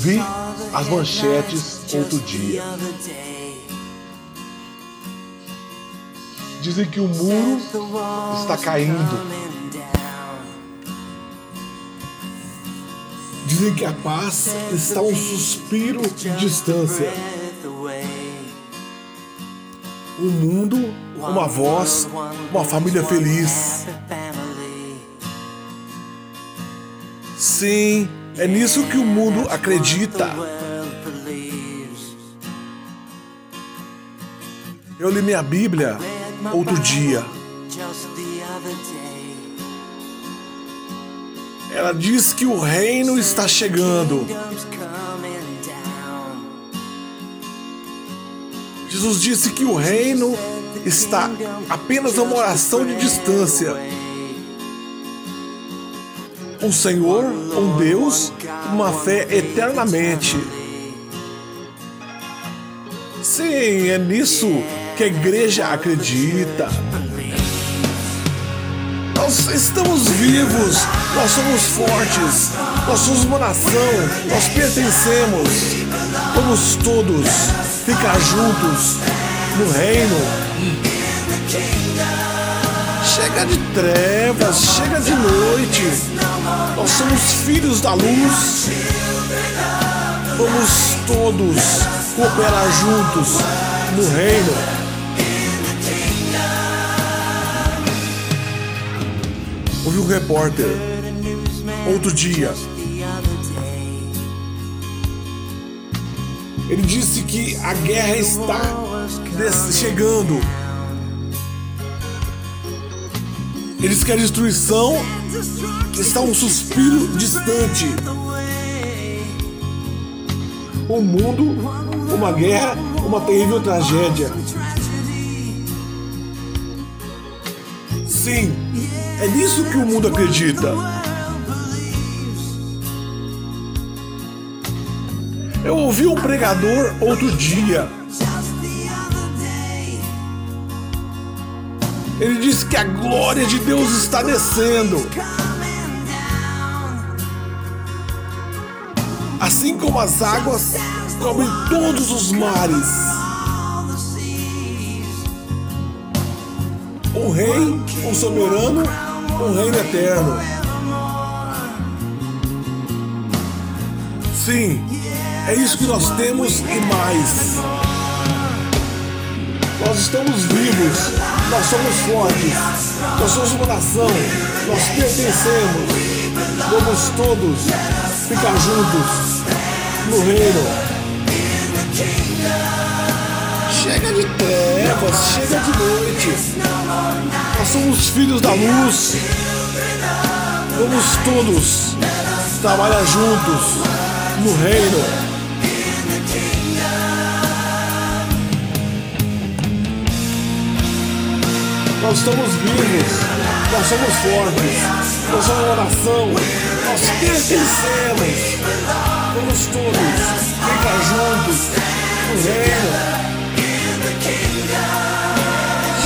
Vi as manchetes outro dia. Dizem que o muro está caindo. Dizem que a paz está um suspiro de distância. O mundo, uma voz, uma família feliz. Sim, é nisso que o mundo acredita. Eu li minha Bíblia outro dia. Ela diz que o reino está chegando. Jesus disse que o reino está apenas a uma oração de distância. Um Senhor, um Deus, uma fé eternamente. Sim, é nisso que a igreja acredita. Nós estamos vivos, nós somos fortes, nós somos uma nação, nós pertencemos. Vamos todos ficar juntos no reino. Chega de trevas, chega de noite. Nós somos filhos da luz. Vamos todos cooperar juntos no reino. Ouvi um repórter outro dia. Ele disse que a guerra está chegando. Ele disse que a destruição está um suspiro distante. Um mundo, uma guerra, uma terrível tragédia. Sim, é nisso que o mundo acredita. Eu ouvi um pregador outro dia. Ele disse que a glória de Deus está descendo. Assim como as águas cobrem todos os mares. Um rei, um soberano, um reino eterno. Sim, é isso que nós temos e mais. Nós estamos vivos, nós somos fortes, nós somos uma nação, nós pertencemos. Vamos todos ficar juntos no reino. Chega de trevas, chega de noite. Nós somos filhos da luz. Vamos todos trabalhar juntos no reino. Nós estamos vivos, nós somos fortes, nós somos uma nação, nós pertencemos. Vamos todos ficar juntos no reino.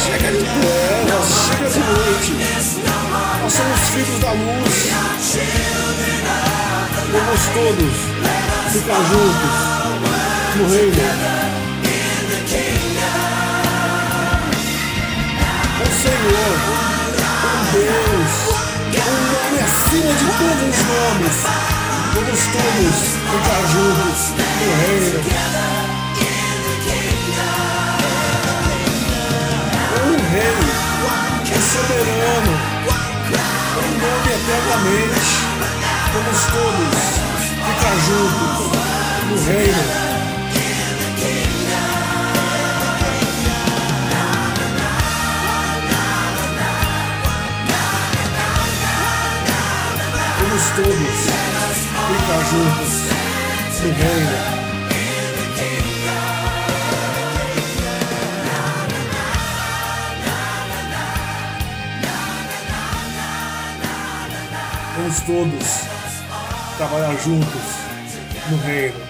Chega de trevas, chega de noite. Nós somos filhos da luz. Vamos todos ficar juntos no reino. Senhor, um Deus, um nome acima de todos os nomes. Vamos todos ficar juntos no reino. Um rei, um soberano, um nome eternamente. Vamos todos ficar juntos no reino. Todos ficar juntos no reino. Vamos todos trabalhar juntos no reino.